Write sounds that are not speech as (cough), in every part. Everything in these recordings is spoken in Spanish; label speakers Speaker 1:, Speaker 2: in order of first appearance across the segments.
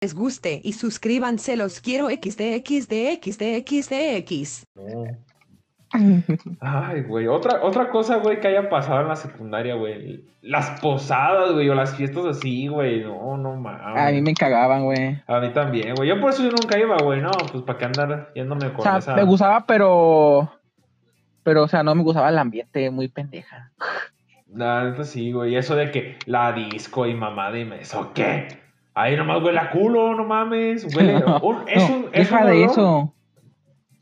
Speaker 1: les guste y suscríbanse los quiero xdxdxdxdx.
Speaker 2: No. Ay, güey. Otra, otra cosa, güey, que haya pasado en la secundaria, güey. Las posadas, güey, o las fiestas así, güey. No, no mames.
Speaker 3: A mí me cagaban, güey.
Speaker 2: A mí también, güey. Yo por eso yo nunca iba, güey. No, pues para qué andar yéndome con
Speaker 3: O sea,
Speaker 2: esa.
Speaker 3: me gustaba, pero. Pero, o sea, no me gustaba el ambiente muy pendeja.
Speaker 2: La neta sí, güey. Eso de que la disco y mamá, dime, ¿eso qué? Ahí nomás huele a culo, no mames. Huele. (laughs) un- es
Speaker 3: No,
Speaker 2: un, es
Speaker 3: deja
Speaker 2: un
Speaker 3: de eso.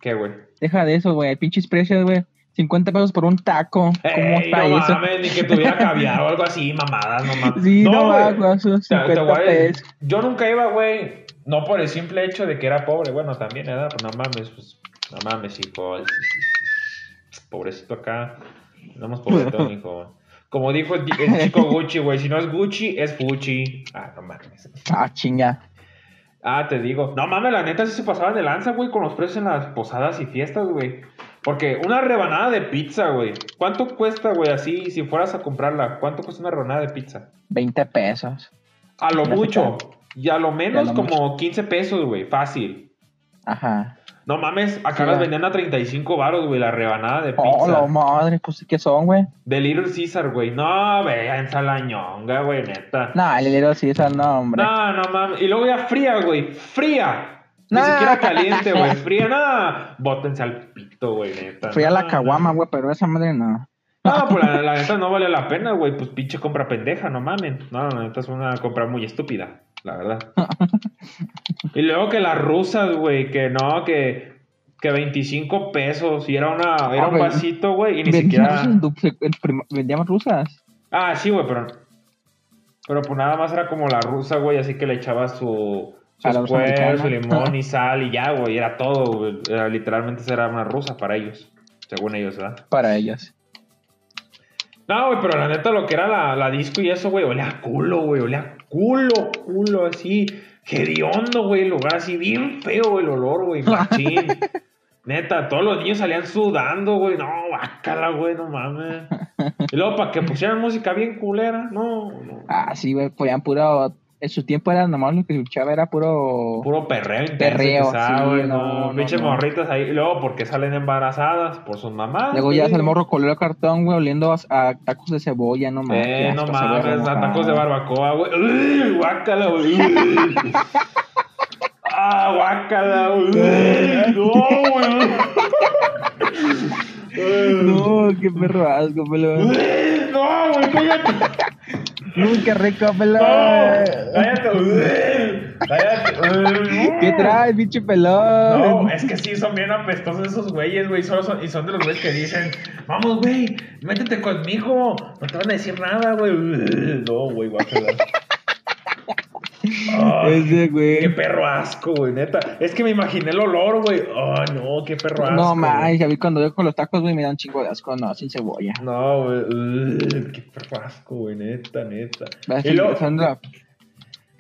Speaker 2: ¿Qué, güey?
Speaker 3: Deja de eso, güey. Pinches precios, güey. 50 pesos por un taco. ¿Cómo
Speaker 2: Ey,
Speaker 3: está
Speaker 2: no
Speaker 3: eso?
Speaker 2: mames, ni que tuviera (laughs) caviar o algo así, mamadas, no mames.
Speaker 3: Sí, no, va, güey, esos
Speaker 2: Te- te
Speaker 3: 50
Speaker 2: voy a decir,
Speaker 3: pesos.
Speaker 2: Yo nunca iba, güey. No por el simple hecho de que era pobre. Bueno, también, ¿verdad? Pues no mames, pues. No mames, hijo. Pobrecito acá. Andamos pobretos, hijo. Como dijo el, el chico Gucci, güey. Si no es Gucci, es Fuchi. Ah, no mames.
Speaker 3: Ah, chinga.
Speaker 2: Ah, te digo. No mames, la neta sí se pasaban de lanza, güey, con los precios en las posadas y fiestas, güey. Porque una rebanada de pizza, güey. ¿Cuánto cuesta, güey, así, si fueras a comprarla? ¿Cuánto cuesta una rebanada de pizza?
Speaker 3: 20 pesos.
Speaker 2: A lo mucho. Y a lo menos
Speaker 3: lo
Speaker 2: como 15 pesos, güey. Fácil.
Speaker 3: Ajá.
Speaker 2: No mames, acá
Speaker 3: Sí,
Speaker 2: las vendían a 35 baros, güey, la rebanada de
Speaker 3: Oh,
Speaker 2: pizza.
Speaker 3: la madre, pues, ¿qué son, güey?
Speaker 2: De Little Caesar, güey. No, véanse la ñonga, güey, neta.
Speaker 3: Nah, el sí, esa no, hombre.
Speaker 2: No, no mames. Y luego ya fría, güey. Fría. Ni
Speaker 3: Nah.
Speaker 2: siquiera caliente, güey. (laughs) Fría, nada. Bótense al pito, güey, neta.
Speaker 3: Fui a la
Speaker 2: No,
Speaker 3: caguama, güey, pero esa madre no.
Speaker 2: No, pues la, la neta no vale la pena, güey. Pues pinche compra pendeja, no mamen. No, la neta es una compra muy estúpida, la verdad. y luego que las rusas, güey, que no, que, que 25 pesos. Y era, una, era
Speaker 3: Ah,
Speaker 2: un vasito, güey, y ni siquiera.
Speaker 3: en duplex- en prim- Vendíamos rusas.
Speaker 2: Ah, sí, güey, pero. Pero pues nada más era como la rusa, güey, así que le echaba su. Su su limón y sal y ya, güey. Era todo, güey. Era, literalmente era una rusa para ellos. Según ellos, ¿verdad?
Speaker 3: Para ellas.
Speaker 2: No, güey, pero la neta lo que era la, la disco y eso, güey, olía a culo, güey, olía a culo, culo, así, hediondo, güey, el lugar así, bien feo, el olor, güey, machín. (laughs) neta, todos los niños salían sudando, güey, no, bácala, güey, no mames. Y luego para que pusieran música bien culera, no, no.
Speaker 3: Ah, sí, güey, ponían puro. En su tiempo era nomás lo que escuchaba era puro.
Speaker 2: Puro perreo
Speaker 3: Perreo,
Speaker 2: que sabe,
Speaker 3: sí,
Speaker 2: güey,
Speaker 3: no,
Speaker 2: no,
Speaker 3: no,
Speaker 2: pinches
Speaker 3: no.
Speaker 2: morritas ahí, luego porque salen embarazadas por sus mamás.
Speaker 3: Luego ya es el morro color cartón, güey, oliendo a, a tacos de cebolla, no mames.
Speaker 2: Eh, no mames, a tacos de barbacoa, güey. Uy, Guácala, güey. Uy. Ah, guácala, güey. No, güey. (laughs)
Speaker 3: No, qué perro asco, pelón.
Speaker 2: No, güey, cállate.
Speaker 3: Uy, qué rico, pelón.
Speaker 2: No, cállate. Uy. Cállate.
Speaker 3: ¿Qué traes, pinche pelón?
Speaker 2: No, es que sí, son bien apestosos esos güeyes, güey. Solo son, y son de los güeyes que dicen, vamos, güey, métete conmigo. No te van a decir nada, güey. No, güey, guácala. Ay,
Speaker 3: Ese, güey.
Speaker 2: Qué perro asco, güey, neta. Es que me imaginé el olor, güey. Ay, no, qué perro asco.
Speaker 3: No, mames, ya vi cuando yo con los tacos, güey, me dan chingo de asco, no, sin cebolla.
Speaker 2: No, güey. Qué perro asco, güey, neta, neta. Y luego,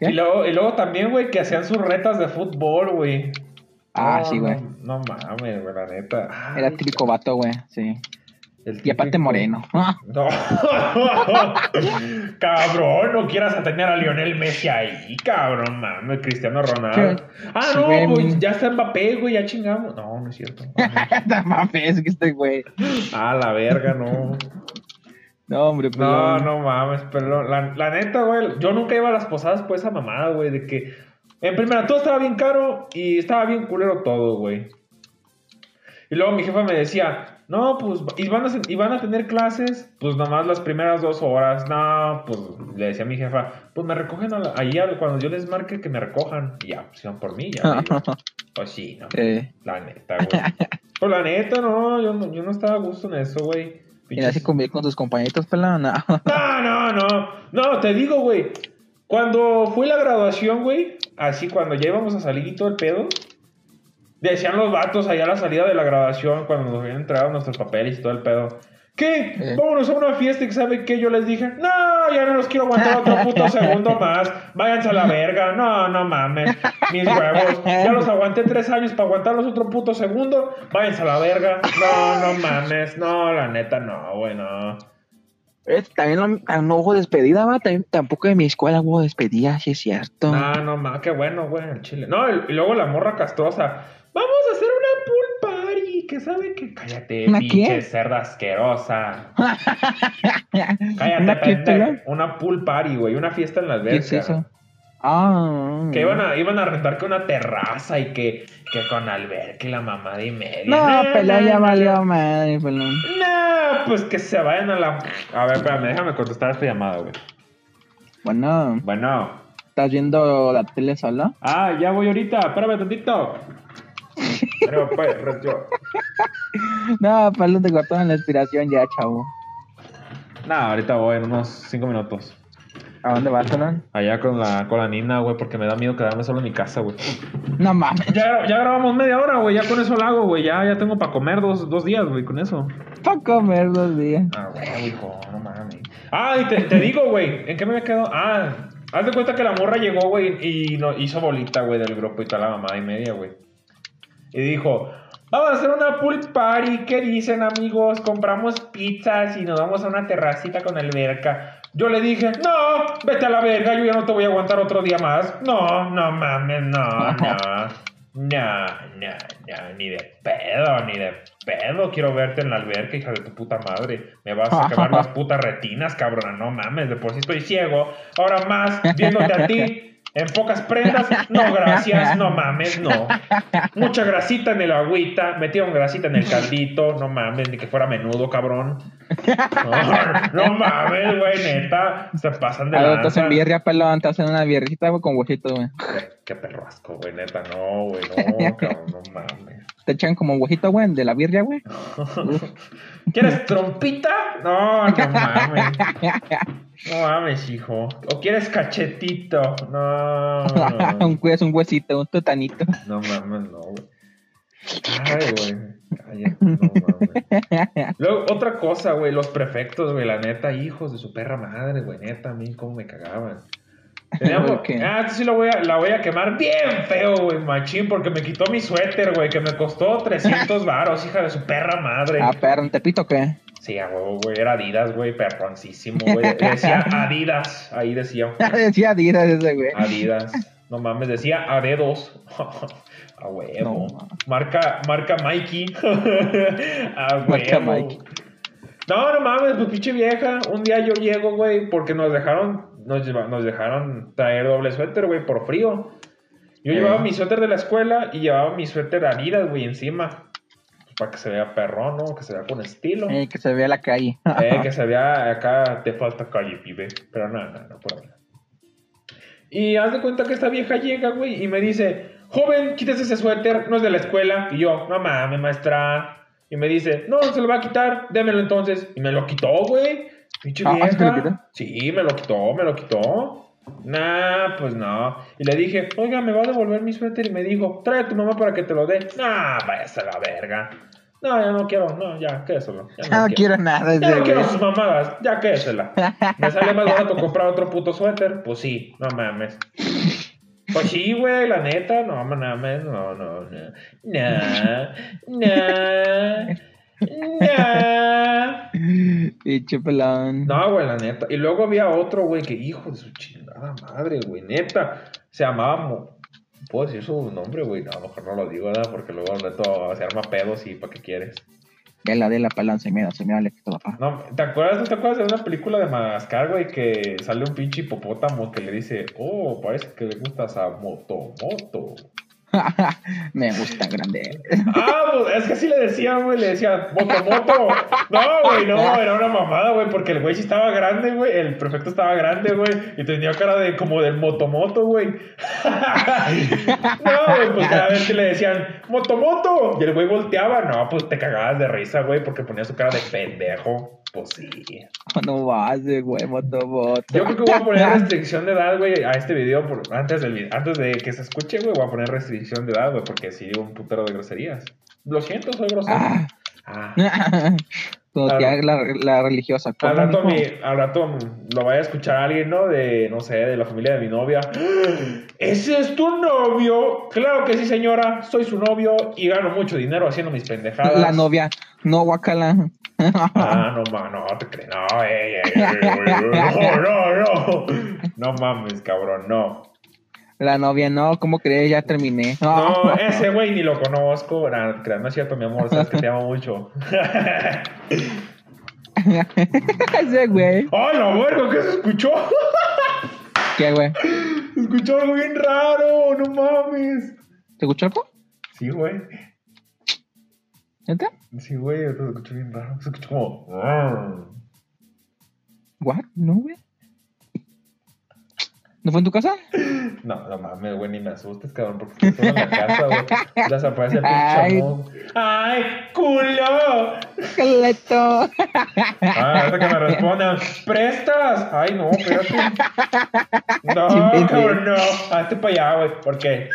Speaker 2: y luego, y luego también, güey, que hacían sus retas de fútbol, güey.
Speaker 3: Ah,
Speaker 2: No,
Speaker 3: sí, güey.
Speaker 2: No, no mames, güey, la neta. Ay,
Speaker 3: Era típico vato, güey, sí.
Speaker 2: El
Speaker 3: Y aparte
Speaker 2: típico-
Speaker 3: moreno. (laughs)
Speaker 2: No. (laughs) cabrón, no quieras a tener a Lionel Messi ahí, cabrón, mames, Cristiano Ronaldo.
Speaker 3: ¿Qué?
Speaker 2: Ah,
Speaker 3: Sí,
Speaker 2: no,
Speaker 3: güey,
Speaker 2: pues
Speaker 3: mi-
Speaker 2: ya está Mbappé, güey, ya chingamos. No, no es cierto. (laughs)
Speaker 3: No mames, que este güey.
Speaker 2: Ah, la verga, no.
Speaker 3: No, hombre,
Speaker 2: No,
Speaker 3: pelón.
Speaker 2: no mames, pero la, la neta, güey, yo nunca iba a las posadas por esa mamada, güey, de que en primera todo estaba bien caro y estaba bien culero todo, güey. Y luego mi jefa me decía, no, pues, ¿y van, a, y van a tener clases? Pues nomás las primeras dos horas. No, pues, le decía a mi jefa, pues me recogen a la- ahí a- cuando yo les marque que me recojan. Y ya, pues iban por mí, ya. (laughs) Pues sí, no.
Speaker 3: Eh,
Speaker 2: La neta, güey. Pues la neta, no, yo no, yo no estaba a gusto en eso, güey.
Speaker 3: y así convivir con tus compañeritos, pelón, no.
Speaker 2: No, no, no. No, te digo, güey. Cuando fue la graduación, güey, así cuando ya íbamos a salir y todo el pedo, decían los vatos allá a la salida de la graduación, cuando nos habían entregado nuestros papeles y todo el pedo. ¿Qué?
Speaker 3: Eh.
Speaker 2: Vámonos a una fiesta y ¿sabe qué? Yo les dije, no, ya no los quiero aguantar otro puto (laughs) segundo más. Váyanse a la verga. No, no mames. Mis huevos. Ya los aguanté tres años para aguantarlos otro puto segundo. Váyanse a la verga. No, no mames. No, la neta, no, güey, no.
Speaker 3: Es, también, también no hubo despedida, va. También, tampoco de mi escuela hubo despedida, sí es cierto.
Speaker 2: No, no, ma, qué bueno, güey, el chile. No, y y luego la morra castrosa. Vamos a hacer una pool party. Que sabe que. Cállate,
Speaker 3: ¿Una
Speaker 2: pinche
Speaker 3: qué?
Speaker 2: cerda asquerosa. (laughs) Cállate,
Speaker 3: ¿Una
Speaker 2: pendejo. Una pool party, güey. Una fiesta en la alberca.
Speaker 3: ¿Qué es eso? Ah.
Speaker 2: Que iban a, iban a rentar que una terraza y que, que con alberca y la mamada y media.
Speaker 3: No,
Speaker 2: Nah,
Speaker 3: pelón, ya valió madre, pelón.
Speaker 2: nah, pues que se vayan a la. A ver, espérame, déjame contestar esta llamada, güey.
Speaker 3: Bueno,
Speaker 2: Bueno.
Speaker 3: ¿estás viendo la tele sola?
Speaker 2: Ah, ya voy ahorita, espérame tantito. Pero, pues, yo. (laughs)
Speaker 3: No, pelón, te cortaron la inspiración ya, chavo.
Speaker 2: No, ahorita voy en unos 5 minutos.
Speaker 3: ¿A dónde vas, pelón?
Speaker 2: Allá con la, con la Nina, güey, porque me da miedo quedarme solo en mi casa, güey.
Speaker 3: No mames.
Speaker 2: Ya, ya grabamos media hora, güey, ya con eso lo hago, güey. Ya, ya tengo para comer dos, dos días, güey, con eso.
Speaker 3: Para comer dos días.
Speaker 2: Ah, güey, hijo, no mames. Ah, y te, te digo, güey, ¿en qué me había quedado? Ah, haz de cuenta que la morra llegó, güey, y no, hizo bolita, güey, del grupo y toda la mamada y media, güey. Y dijo, vamos a hacer una pool party, ¿qué dicen, amigos? Compramos pizzas y nos vamos a una terracita con alberca. Yo le dije, no, vete a la verga, yo ya no te voy a aguantar otro día más. No, no mames, no, no. (laughs) No, no, no, ni de pedo, ni de pedo. Quiero verte en la alberca, hija de tu puta madre. Me vas a quemar (laughs) las putas retinas, cabrona. No mames, de por sí estoy ciego. Ahora más, viéndote a ti (laughs) en pocas prendas. No, gracias, no mames, no. Mucha grasita en el agüita. Metieron grasita en el caldito. No mames, ni que fuera menudo, cabrón. No, no mames, güey, neta. Se pasan de
Speaker 3: Algo te hacen birria, pelón. Te hacen una birrita con huesito, güey.
Speaker 2: Qué, qué perro asco, güey, neta. No, güey, no, (laughs) cabrón, no mames.
Speaker 3: Te echan como huesito, güey, de la birria, güey. (laughs)
Speaker 2: ¿Quieres trompita? No, no mames. (laughs) No mames, hijo. ¿O quieres cachetito? No. (laughs)
Speaker 3: un, hue- es un huesito, un totanito.
Speaker 2: No mames, no, güey. Ay, güey. No mames. Luego, otra cosa, güey, los prefectos, güey, la neta, hijos de su perra madre, güey, neta, a mí cómo me cagaban. Teníamos-
Speaker 3: ¿Por qué?
Speaker 2: Ah, esta sí la voy, a, la voy a quemar bien feo, güey, machín, porque me quitó mi suéter, güey, que me costó 300 varos, hija de su perra madre.
Speaker 3: Ah, perro, ¿en Tepito qué?
Speaker 2: Sí, a huevo, güey, era Adidas, güey, perroncísimo, güey. Decía (laughs) Adidas, ahí decía. (laughs)
Speaker 3: Decía Adidas ese, güey.
Speaker 2: Adidas. No mames, decía a dedos. (laughs) a huevo.
Speaker 3: No.
Speaker 2: Marca, marca Mikey. a huevo.
Speaker 3: Marca Mikey.
Speaker 2: No, no mames, pues pinche vieja. Un día yo llego, güey, porque nos dejaron, nos, lleva- nos dejaron traer doble suéter, güey, por frío. Yo
Speaker 3: Eh.
Speaker 2: llevaba mi suéter de la escuela y llevaba mi suéter Adidas, güey, encima. Para que se vea perrón, ¿no? Que se vea con estilo.
Speaker 3: Eh, que se vea la calle.
Speaker 2: Eh, (laughs) que se vea acá, te falta calle, pibe. Pero no, no, no puedo hablar. Y haz de cuenta que esta vieja llega, güey, y me dice, joven, quítese ese suéter, no es de la escuela. Y yo, no mames, maestra. Y me dice, no, se lo va a quitar, démelo entonces. Y me lo quitó, güey. Pinche
Speaker 3: Ah, ¿ah, sí te lo
Speaker 2: vieja.
Speaker 3: quitó?
Speaker 2: Sí, me lo quitó, me lo quitó. Nah, pues no. Y le dije, oiga, me va a devolver mi suéter. Y me dijo, trae a tu mamá para que te lo dé. Nah, váyase a la verga. No, ya no quiero, no, ya, quédeselo. Ya
Speaker 3: No quiero nada
Speaker 2: ya no quiero sus mamadas, ya quédesela. (laughs) Me sale más barato comprar otro puto suéter. Pues sí, no mames. Pues sí, güey, la neta, no mames, no, no, no. No, no,
Speaker 3: Pinche pelón.
Speaker 2: No, güey, la neta. Y luego había otro, güey, que hijo de su chingada madre, güey, neta. Se llamaba. ¿Puedo decir su nombre, güey? No, a lo mejor no lo digo, ¿verdad? Porque luego neto se arma pedos y ¿para qué quieres?
Speaker 3: De la de la pelón, se mira, se mira, le quito papá.
Speaker 2: No, ¿te acuerdas, ¿te acuerdas de una película de Madagascar, güey? Que sale un pinche hipopótamo que le dice, oh, parece que le gustas a Moto Moto. (laughs)
Speaker 3: Me gusta grande.
Speaker 2: Ah, pues es que así le decían, güey, le decían, Moto Moto. No, güey, no, era una mamada, güey, porque el güey sí estaba grande, güey, el prefecto estaba grande, güey, y tenía cara de como del Motomoto, güey. No, güey, pues cada vez que le decían, Motomoto, y el güey volteaba, no, pues te cagabas de risa, güey, porque ponía su cara de pendejo. Pues sí.
Speaker 3: No vas, güey, moto, moto.
Speaker 2: Yo creo que voy a poner (laughs) restricción de edad, güey, a este video. por- antes, del, antes de que se escuche, güey, voy a poner restricción de edad, güey, porque sí digo un putero de groserías. Lo siento, soy grosero.
Speaker 3: Ah.
Speaker 2: Ah.
Speaker 3: Como
Speaker 2: Claro.
Speaker 3: tía la, la religiosa. ¿cómo,
Speaker 2: Al rato, mi, al rato lo vaya a escuchar alguien, ¿no? De, no sé, de la familia de mi novia. (gasps) ¿Ese es tu novio? Claro que sí, señora. Soy su novio y gano mucho dinero haciendo mis pendejadas.
Speaker 3: La novia, no, guacala.
Speaker 2: Ah, no, ma, no, te crees. No, ey, ey, ey, no, no, no. No mames, cabrón, no.
Speaker 3: La novia, no, ¿cómo crees? Ya terminé.
Speaker 2: No, ese güey ni lo conozco. No, no es cierto, mi amor, sabes que te amo mucho.
Speaker 3: Ese güey.
Speaker 2: ¡Ay, la verga! ¿Qué se escuchó?
Speaker 3: ¿Qué, güey?
Speaker 2: Se escuchó algo bien raro, no mames.
Speaker 3: ¿Te escuchó algo?
Speaker 2: Sí, güey.
Speaker 3: ¿Neta?
Speaker 2: Sí, güey, se escuchó bien raro. Se escuchó como.
Speaker 3: ¿What? No, güey. ¿No fue en tu casa?
Speaker 2: No, no mames, güey, ni me asustes, cabrón, porque estoy en la casa, güey. Desaparece el pinche amor. ¡Ay, culo!
Speaker 3: ¡Esqueleto!
Speaker 2: Ah, ahorita que me respondan, ¿prestas? Ay, no, espérate. (laughs) No, cabrón, no. Hazte para allá, güey. ¿Por qué?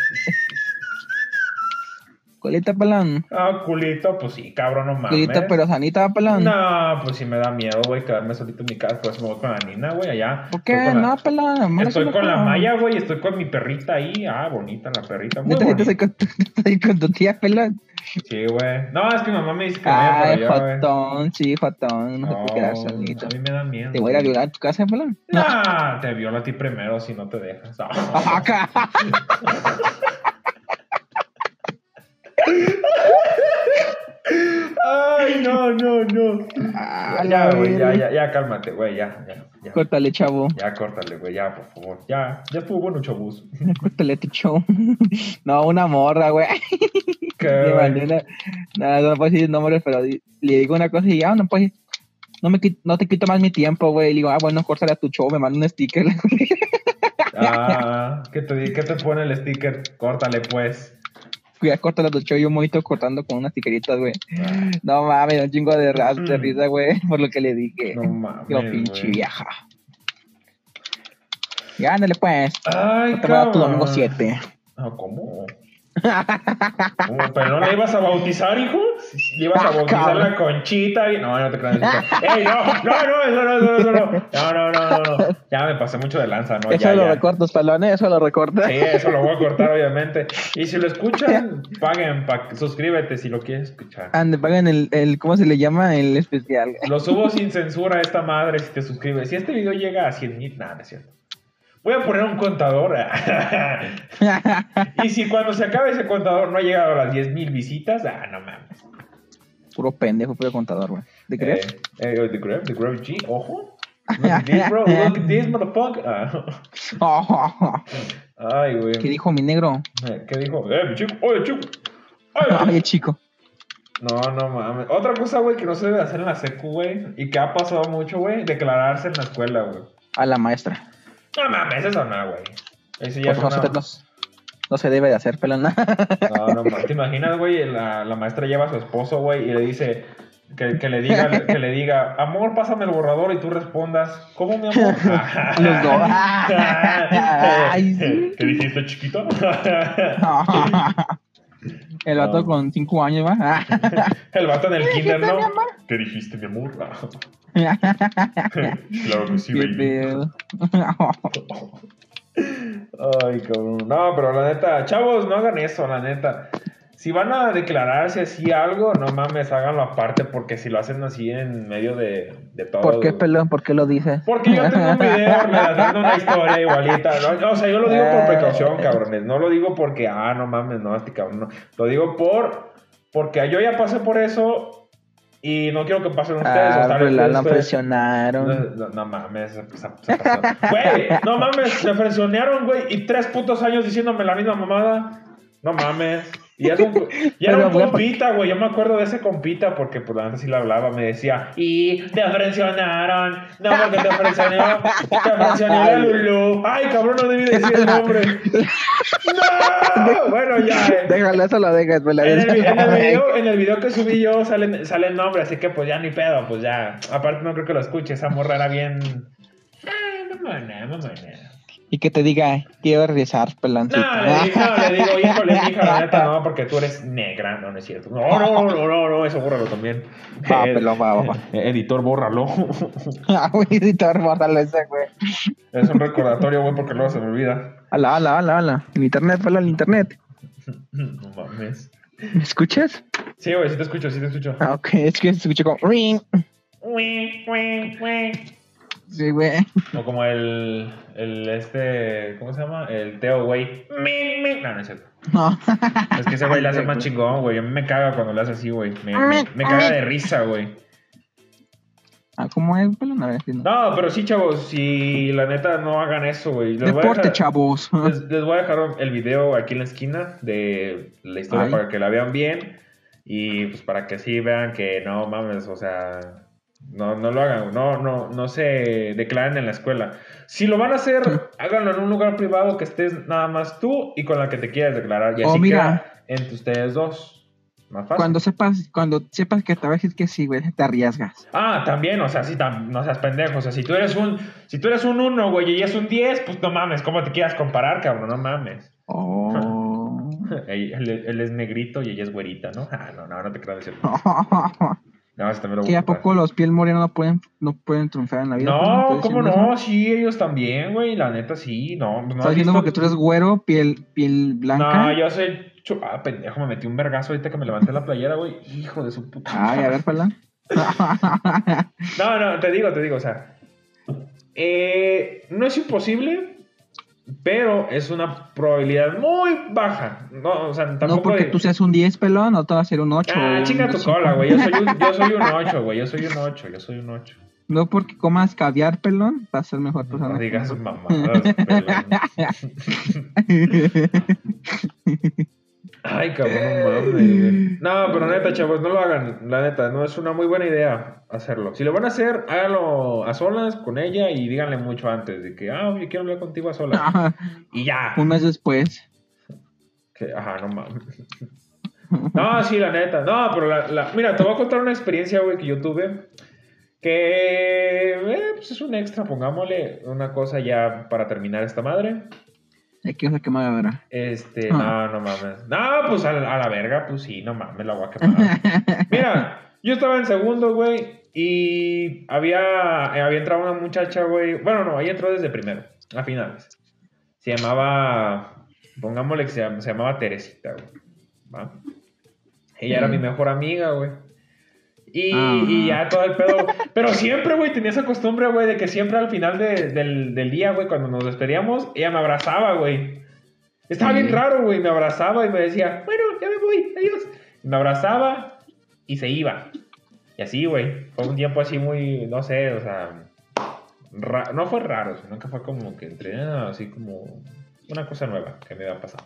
Speaker 3: Colita pelón.
Speaker 2: Ah, culito, pues sí, cabrón, no mames.
Speaker 3: Colita pero sanita pelón.
Speaker 2: No, pues sí me da miedo, güey, quedarme solito en mi casa. Por eso me voy con la Nina, güey, allá.
Speaker 3: ¿Por qué?
Speaker 2: Con la-
Speaker 3: No, pelón.
Speaker 2: Estoy con
Speaker 3: no
Speaker 2: la. Maya, güey, estoy con mi perrita ahí. Ah, bonita la perrita. Muy bonita.
Speaker 3: soy con (laughs) con tu tía pelón.
Speaker 2: Sí, güey. No, es que mi mamá me dice que me
Speaker 3: Ay,
Speaker 2: para
Speaker 3: jotón, sí, jotón. No, se puede quedar solito.
Speaker 2: a mí me da miedo.
Speaker 3: Te voy a ir a violar a tu casa, pelón.
Speaker 2: Nah, te viola a ti primero si no te dejas. (laughs) No. (laughs) Ay, no, no, no.
Speaker 3: Ah,
Speaker 2: Ya, güey, ya, ya, ya, cálmate, güey, ya, ya, ya.
Speaker 3: Córtale, chavo.
Speaker 2: Ya, córtale, güey, ya, por favor. Ya, ya estuvo bueno, chavos. (laughs)
Speaker 3: Córtale tu show. (laughs) No, una morra, güey. (laughs) Una- No, no puedo decir nombres, pero le digo una cosa y ya, no pues. No, me, no te quito más mi tiempo, güey. Y digo, ah, bueno, córtale a tu show, me manda un sticker.
Speaker 2: Ah, ¿qué te, ¿qué te pone el sticker? Córtale, pues. (laughs)
Speaker 3: Fui a cortar a tu show y un monito cortando con unas tiqueritas, güey. No mames, un chingo de, ras, de risa, güey, (laughs) por lo que le dije.
Speaker 2: No mames,
Speaker 3: Yo, pinche vieja. Ya, ándale, pues.
Speaker 2: Ay,
Speaker 3: No te va a tu domingo 7.
Speaker 2: Ah, ¿cómo? (laughs) ¿Pero no la ibas a bautizar, hijo? ¿Le ibas a
Speaker 3: Ah,
Speaker 2: bautizar la conchita? No, no te creas. ¡Ey, no! ¡No, no, eso no, eso no, no! No, no, no, no, no. Ya me pasé mucho de lanza, ¿no?
Speaker 3: eso
Speaker 2: ya,
Speaker 3: lo
Speaker 2: ya.
Speaker 3: recortas, palones, eso lo recortas.
Speaker 2: Sí, eso lo voy a cortar, (laughs) obviamente. Y si lo escuchan, paguen, pa- suscríbete si lo quieres escuchar.
Speaker 3: Ande, pagan el, el, ¿cómo se le llama? El especial.
Speaker 2: Lo subo sin censura a esta madre si te suscribes. Si este video llega a 100 mil, nada, no es cierto. Voy a poner un contador. (laughs) y si cuando se acabe ese contador no ha llegado a las 10 mil visitas, ah, no mames.
Speaker 3: Puro pendejo, puro contador, güey. ¿Te crees?
Speaker 2: Eh, eh, the Grave, the Grave G, ojo. Look at this, bro. Look at this, motherfucker. Ah. (laughs) Ay, güey.
Speaker 3: ¿Qué dijo mi negro?
Speaker 2: Eh, ¿Qué dijo? Eh, mi chico. Oye, chico. Oye, chico.
Speaker 3: Ay, chico.
Speaker 2: No, no mames. Otra cosa, güey, que no se debe hacer en la secu, güey. Y que ha pasado mucho, güey. Declararse en la escuela, güey.
Speaker 3: A la maestra.
Speaker 2: No mames, eso no, güey. Eso ya
Speaker 3: no, se, no, no se debe de hacer, pelón.
Speaker 2: No, no (laughs) mames. ¿Te imaginas, güey? La, la maestra lleva a su esposo, güey, y le dice... Que, que le diga, (laughs) que le diga, amor, pásame el borrador y tú respondas, ¿cómo, mi amor? (laughs)
Speaker 3: Los dos. Ay, sí.
Speaker 2: ¿Qué dijiste, chiquito?
Speaker 3: El vato
Speaker 2: No.
Speaker 3: con 5 años, ¿va?
Speaker 2: El vato en el kinder, ¿no? ¿Qué dijiste, mi amor? (laughs) claro que sí. (laughs) Ay, cabrón. No, pero la neta, chavos, no hagan eso, la neta. Si van a declararse así algo, no mames, háganlo aparte, porque si lo hacen así en medio de, de todo.
Speaker 3: ¿Por qué, pelón? ¿Por qué lo dices?
Speaker 2: Porque yo tengo un video (laughs) relatando una historia igualita. ¿no? O sea, yo lo digo por precaución, cabrones. No lo digo porque, ah, no mames, no, este cabrón. No. Lo digo por. Porque yo ya pasé por eso y no quiero que pasen ustedes.
Speaker 3: Ah, pero
Speaker 2: vez
Speaker 3: la, la presionaron.
Speaker 2: no, no, no mames, se, se- se. Güey, no mames, me presionaron, güey, y tres putos años diciéndome la misma mamada. No mames. Y, es un, y era un (laughs) compita, güey. Yo me acuerdo de ese compita porque, pues, antes sí le hablaba. Me decía, y te presionaron. No, porque te presionó. Te presionó la Lulu. Ay, cabrón, no debí decir el nombre. (laughs) No. Bueno, ya. eh.
Speaker 3: Déjalo, eso lo dejas, pelón.
Speaker 2: En el, en el video, en el video que subí yo sale, sale el nombre, así que pues ya ni pedo, pues ya. Aparte no creo que lo escuche, esa morra era bien... Ah, mamona, mamona.
Speaker 3: Y que te diga, quiero regresar, peloncito.
Speaker 2: No, le digo, no, le digo, (laughs) híjole, hija, la neta, no, porque tú eres negra, no, no es cierto. No, no, no, no, no, eso bórralo también.
Speaker 3: Va,
Speaker 2: Eh,
Speaker 3: pelón, va, va,
Speaker 2: eh, Editor, bórralo. (laughs)
Speaker 3: Ah, güey, editor, bórralo ese, güey.
Speaker 2: es un recordatorio, güey, porque luego se me olvida.
Speaker 3: Ala, ala, ala, ala. En internet, pelón, en internet.
Speaker 2: No mames.
Speaker 3: ¿Me escuchas?
Speaker 2: Sí, güey, sí te escucho, sí te escucho.
Speaker 3: Ah, ok, es que se escucha como... ring. Sí, güey.
Speaker 2: O como el, el este, ¿cómo se llama? El Teo, güey. No, no es cierto.
Speaker 3: No.
Speaker 2: Es que ese güey le hace más chingón, güey. A mí me caga cuando le hace así, güey. Me, me, me caga de risa, güey.
Speaker 3: Ah, ¿cómo es, si no.
Speaker 2: No, pero sí, chavos, si la neta no hagan eso, güey.
Speaker 3: Deporte,
Speaker 2: dejar-
Speaker 3: chavos. (laughs)
Speaker 2: Les, les voy a dejar el video aquí en la esquina de la historia
Speaker 3: Ay.
Speaker 2: para que la vean bien y pues para que sí vean que no mames, o sea, no, no lo hagan, no, no, no se declaren en la escuela. Si lo van a hacer, (laughs) háganlo en un lugar privado que estés nada más tú y con la que te quieras declarar. Y
Speaker 3: Oh,
Speaker 2: así
Speaker 3: mira.
Speaker 2: queda entre ustedes dos. Más fácil.
Speaker 3: Cuando sepas, cuando sepas que decir que sí, güey, te arriesgas.
Speaker 2: Ah, también, o sea, sí, tam- no seas pendejo. O sea, si tú eres un, si tú eres un 1, güey, y es un 10, pues no mames, ¿cómo te quieras comparar, cabrón? No mames.
Speaker 3: Oh. (laughs)
Speaker 2: Él, es negrito y ella es güerita, ¿no? (laughs) Ah, no, no, no te creas decir. No, ese también lo voy
Speaker 3: ¿Que
Speaker 2: a
Speaker 3: poco los piel morena no pueden, no pueden triunfar en la vida?
Speaker 2: No,
Speaker 3: ¿Estás
Speaker 2: ¿cómo no?
Speaker 3: eso?
Speaker 2: Sí, ellos también, güey. La neta, sí. No, no.
Speaker 3: ¿Estás diciendo porque tú eres güero, piel, piel blanca?
Speaker 2: No, yo soy. Ah, pendejo, me metí un vergazo ahorita que me levanté la playera, güey. Hijo de su puta.
Speaker 3: Ay, a ver, pelón. (laughs)
Speaker 2: No, no, te digo, te digo, o sea. eh, no es imposible, pero es una probabilidad muy baja. No, o sea, tampoco.
Speaker 3: no porque
Speaker 2: de-
Speaker 3: tú seas un 10, pelón, no te va a ser un 8.
Speaker 2: Ah, chica tu cola, güey. Yo soy un, yo soy un (laughs) 8, güey. Yo soy un 8, yo soy un 8.
Speaker 3: No porque comas caviar, pelón, vas a ser mejor persona.
Speaker 2: No digas (laughs) mamadas, pelón. (laughs) Ay, cabrón, no mames, güey. No, pero neta, chavos, no lo hagan. La neta, no es una muy buena idea hacerlo. Si lo van a hacer, háganlo a solas con ella y díganle mucho antes de que, ah, yo quiero hablar contigo a solas.
Speaker 3: Ajá,
Speaker 2: Y ya.
Speaker 3: un mes después.
Speaker 2: Que- ajá, no mames. (laughs) No, sí, la neta. No, pero la, la- Mira, te voy a contar una experiencia, güey, que yo tuve. Que eh, pues es un extra, pongámosle una cosa ya para terminar esta madre.
Speaker 3: Aquí vas a quemar ahora.
Speaker 2: Este,
Speaker 3: Ah.
Speaker 2: no, no mames. No, pues a, la- a la verga, pues sí, no mames, la voy a quemar. (laughs) Mira, yo estaba en segundo, güey, y había, había entrado una muchacha, güey. Bueno, no, ella entró desde primero, a finales. Se llamaba, pongámosle que se, llama- se llamaba Teresita, güey. ¿va? Ella era mi mejor amiga, güey. Y,
Speaker 3: Ah.
Speaker 2: y ya todo el pedo. Pero siempre, güey, tenía esa costumbre, güey, de que siempre al final de- del, del día, güey, cuando nos despedíamos, ella me abrazaba, güey. Estaba bien raro, güey. Me abrazaba y me decía, bueno, ya me voy, adiós. Y me abrazaba y se iba. Y así, güey. Fue un tiempo así muy, no sé, o sea. ra- no fue raro, sino que fue como que entré ah, así como una cosa nueva que me había pasado.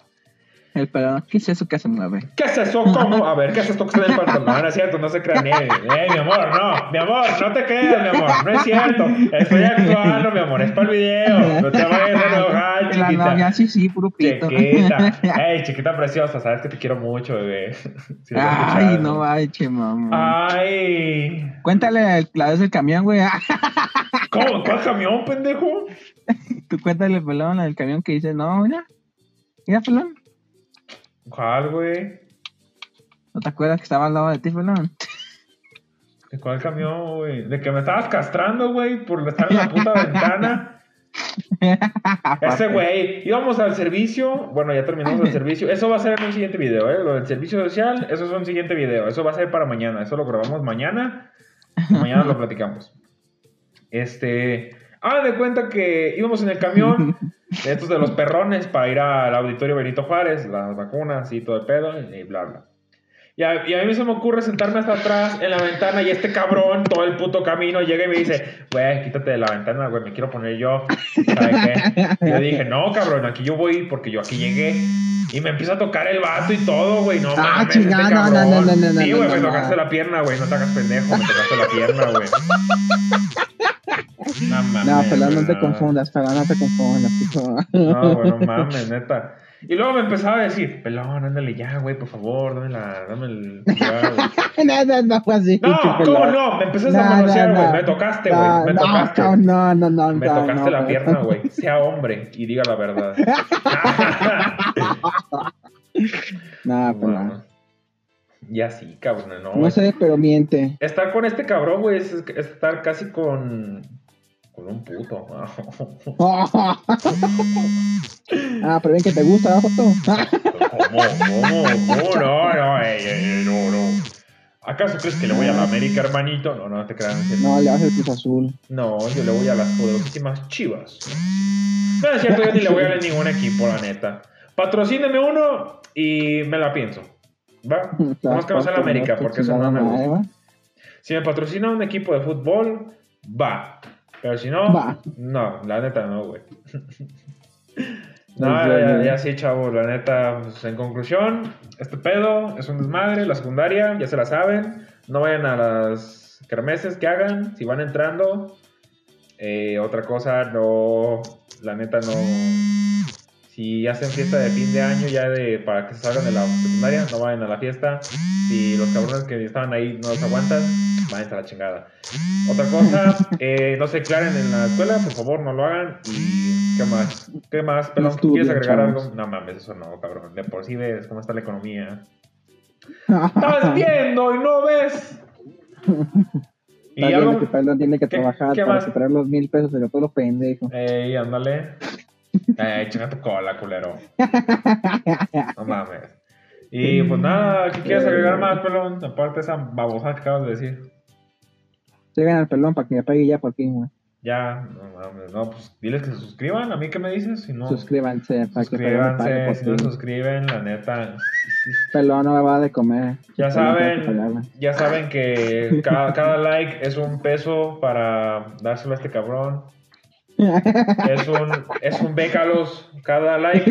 Speaker 3: El pelón, ¿qué es eso que se mueve?
Speaker 2: ¿Qué es eso? ¿Cómo? A ver, ¿qué es esto que está en el pantalón? No, no es cierto, no se crean. Eh, eh, mi amor, no. Mi amor, no te creas, mi amor. No es cierto. Estoy actuando, mi amor. Es para el video. No te vayas a enojar,
Speaker 3: La
Speaker 2: chiquita.
Speaker 3: novia, sí, sí, puro pito.
Speaker 2: Chiquita. (laughs) Ey, chiquita preciosa. Sabes que te quiero mucho, bebé. Si
Speaker 3: Ay, no, ay, che, mamá.
Speaker 2: Ay.
Speaker 3: Cuéntale el- la vez del camión, güey. (laughs)
Speaker 2: ¿Cómo? ¿Cuál camión, pendejo?
Speaker 3: Tú cuéntale, pelón, la del camión que dice, no, mira. Mira, pelón.
Speaker 2: ¿Cuál, güey?
Speaker 3: ¿No te acuerdas que estaba al lado de ti, pelón?
Speaker 2: ¿De cuál camión, güey? De que me estabas castrando, güey, por estar en la puta ventana. (laughs) Ese güey, íbamos al servicio, bueno, ya terminamos el servicio, eso va a ser en un siguiente video, ¿eh? Lo del servicio social, eso es un siguiente video, eso va a ser para mañana, eso lo grabamos mañana, mañana lo platicamos. Este, ah, de cuenta que íbamos en el camión, (laughs) de estos de los perrones, para ir al auditorio Benito Juárez, las vacunas y todo el pedo, y bla, bla. Y a, y a mí se me ocurre sentarme hasta atrás en la ventana y este cabrón todo el puto camino llega y me dice, güey, quítate de la ventana, güey, me quiero poner yo. ¿Sabe qué? Y yo dije, no, cabrón, aquí yo voy porque yo aquí llegué. Y me empieza a tocar el vato y todo, güey. No
Speaker 3: Ah,
Speaker 2: mames, este
Speaker 3: chingada, no,
Speaker 2: cabrón.
Speaker 3: no, no, no, no,
Speaker 2: sí, güey,
Speaker 3: no,
Speaker 2: me tocaste la pierna, güey. No te hagas pendejo, me tocaste la pierna, güey. No mames.
Speaker 3: No, pelón, no
Speaker 2: güey,
Speaker 3: te confundas, pelón, no te confundas, hijo.
Speaker 2: no, güey, no mames, neta. Y luego me empezaba a decir, pelón, ándale ya, güey, por favor, dame la, dame el. ya, güey". (laughs)
Speaker 3: no, no, no fue así.
Speaker 2: No, ¿cómo
Speaker 3: pelón.
Speaker 2: no? Me empezaste
Speaker 3: No,
Speaker 2: a manosear,
Speaker 3: no,
Speaker 2: güey.
Speaker 3: no.
Speaker 2: Me tocaste,
Speaker 3: No,
Speaker 2: güey. Me
Speaker 3: no,
Speaker 2: tocaste.
Speaker 3: No, no, no,
Speaker 2: Me
Speaker 3: no,
Speaker 2: tocaste
Speaker 3: no,
Speaker 2: la
Speaker 3: no.
Speaker 2: pierna, güey. Sea hombre y diga la verdad. (laughs)
Speaker 3: No, pelón.
Speaker 2: Bueno. Y así, cabrón, no.
Speaker 3: No sé, pero miente.
Speaker 2: Estar con este cabrón, güey, es estar casi con. Con un puto. (laughs)
Speaker 3: ah, pero ven que te gusta foto.
Speaker 2: ¿Cómo? ¿Cómo? ¿Cómo? No, no, ey, ey, no, no. ¿Acaso crees que le voy a la América, hermanito? No, no te creas. no es cierto.
Speaker 3: No, le vas al Cruz Azul.
Speaker 2: No, yo le voy a las poderosísimas chivas. No, es cierto, yo ni le voy a dar ningún equipo, la neta. Patrocíneme uno y me la pienso. ¿Va? (laughs) Vamos que no sea la América, porque eso no me gusta. Si me patrocina un equipo de fútbol, va. Pero si no, no, la neta no, güey. (laughs)
Speaker 3: No,
Speaker 2: ya, ya sí, chavo, la neta, pues, en conclusión, este pedo es un desmadre, la secundaria, ya se la saben, no vayan a las kermeses que hagan, si van entrando, eh, otra cosa, no, la neta no, si hacen fiesta de fin de año ya de, para que se salgan de la secundaria, no vayan a la fiesta, si los cabrones que estaban ahí no los aguantan, vayan a la chingada. Otra cosa, eh, no se aclaren en la escuela, por favor, no lo hagan. ¿Y qué más? ¿Qué más? Pelón, ¿Quieres agregar
Speaker 3: chavos.
Speaker 2: algo? No mames, eso no, cabrón. De por sí ves cómo está la economía. (laughs) ¡Estás viendo y no ves! Y
Speaker 3: Está
Speaker 2: algo...
Speaker 3: que tiene que
Speaker 2: ¿Qué-
Speaker 3: trabajar
Speaker 2: qué
Speaker 3: para
Speaker 2: más?
Speaker 3: superar los mil pesos de todo lo pendejo.
Speaker 2: Ey, ándale. Ey, chinga tu cola, culero. No mames. Y pues nada, ¿qué quieres agregar más, pelón? Aparte de esa babosada que acabas de decir.
Speaker 3: Sigan al pelón para que me pegue ya por fin, güey.
Speaker 2: Ya, no mames, no, pues diles que se suscriban. ¿A mí qué me dices? Si no,
Speaker 3: Suscríbanse para que Pelón me pague
Speaker 2: suscríbanse. Si no se suscriben, la neta.
Speaker 3: Pelón no me va de comer.
Speaker 2: Ya
Speaker 3: que
Speaker 2: saben, ya saben que cada, (laughs) cada like es un peso para dárselo a este cabrón. (laughs) Es un, es un bécalos cada like.